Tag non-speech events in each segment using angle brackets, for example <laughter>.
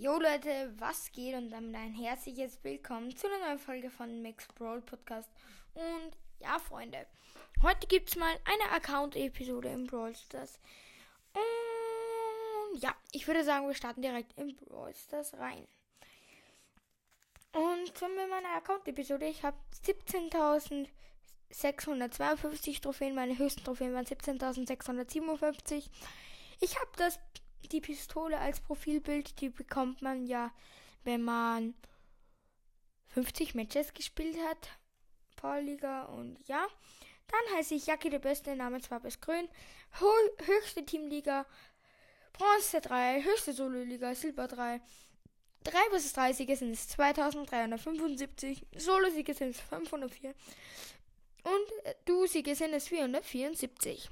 Jo Leute, was geht und damit ein herzliches Willkommen zu einer neuen Folge von Max Brawl Podcast. Und ja, Freunde, heute gibt es mal eine Account-Episode im Brawl Stars. Und ja, ich würde sagen, wir starten direkt in Brawl Stars rein. Und zum meiner Account-Episode, ich habe 17.652 Trophäen, meine höchsten Trophäen waren 17.657. Ich habe das die Pistole als Profilbild, die bekommt man ja, wenn man 50 Matches gespielt hat. Powerliga und ja. Dann heiße ich Jackie der Beste, Namensfarbe ist grün. Ho höchste Teamliga, Bronze 3, höchste Solo-Liga, Silber 3. 3 vs 3 Siege sind es 2375, Solo-Siege sind es 504 und äh, Du-Siege sind es 474.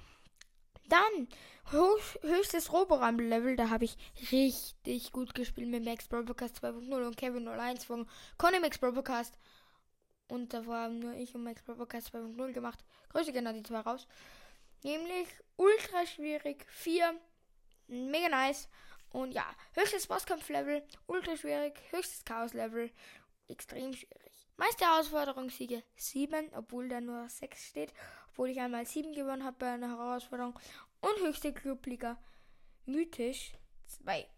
Dann höchstes Roborumble-Level, da habe ich richtig gut gespielt mit Max Broadcast 2.0 und Kevin 01 von Conny Max Broadcast. Und da haben nur ich und Max Broadcast 2.0 gemacht. Grüße genau die zwei raus. Nämlich ultra schwierig, 4, mega nice. Und ja, höchstes Bosskampf-Level, ultra schwierig, höchstes Chaos-Level, extrem schwierig. Meiste Herausforderungssiege 7, obwohl da nur 6 steht obwohl ich einmal 7 gewonnen habe bei einer Herausforderung. Und höchste Clubliga mythisch 2.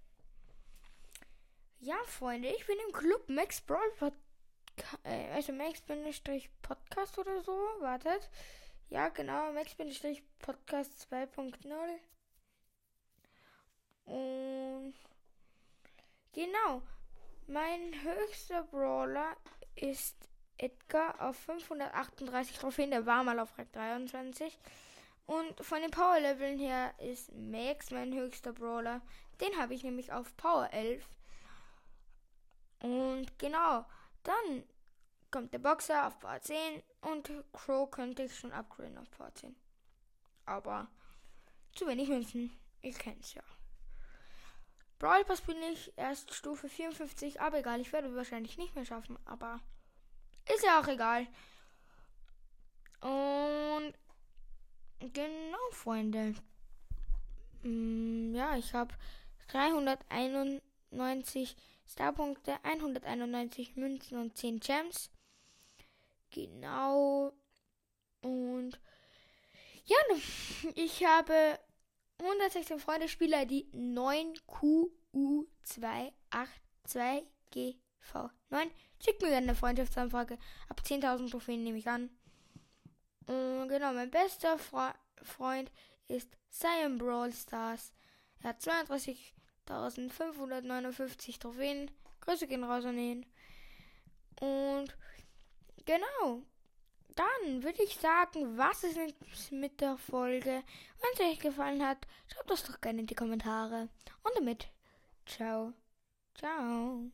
Ja, Freunde, ich bin im Club Max Brawl Pod äh, also Max-Podcast oder so. Wartet. Ja, genau, Max-Podcast 2.0. Und genau, mein höchster Brawler ist Edgar auf 538 Trophäen. Der war mal auf Rang 23. Und von den Power-Leveln her ist Max mein höchster Brawler. Den habe ich nämlich auf Power 11. Und genau, dann kommt der Boxer auf Power 10 und Crow könnte ich schon upgraden auf Power 10. Aber zu wenig Münzen. Ich kenne es ja. Brawl Pass bin ich erst Stufe 54, aber egal, ich werde wahrscheinlich nicht mehr schaffen, aber ist ja auch egal. Und genau, Freunde. Mm, ja, ich habe 391 Starpunkte, 191 Münzen und 10 Gems. Genau. Und ja, <laughs> ich habe 116 Freunde, Spieler, die 9QU282GV9 Schickt mir eine Freundschaftsanfrage. Ab 10.000 Trophäen nehme ich an. Und genau, mein bester Fre Freund ist Cyan Brawl Stars. Er hat 32.559 Trophäen. Grüße gehen raus an ihn. Und genau. Dann würde ich sagen, was ist mit der Folge? Wenn es euch gefallen hat, schreibt das doch gerne in die Kommentare. Und damit, ciao. Ciao.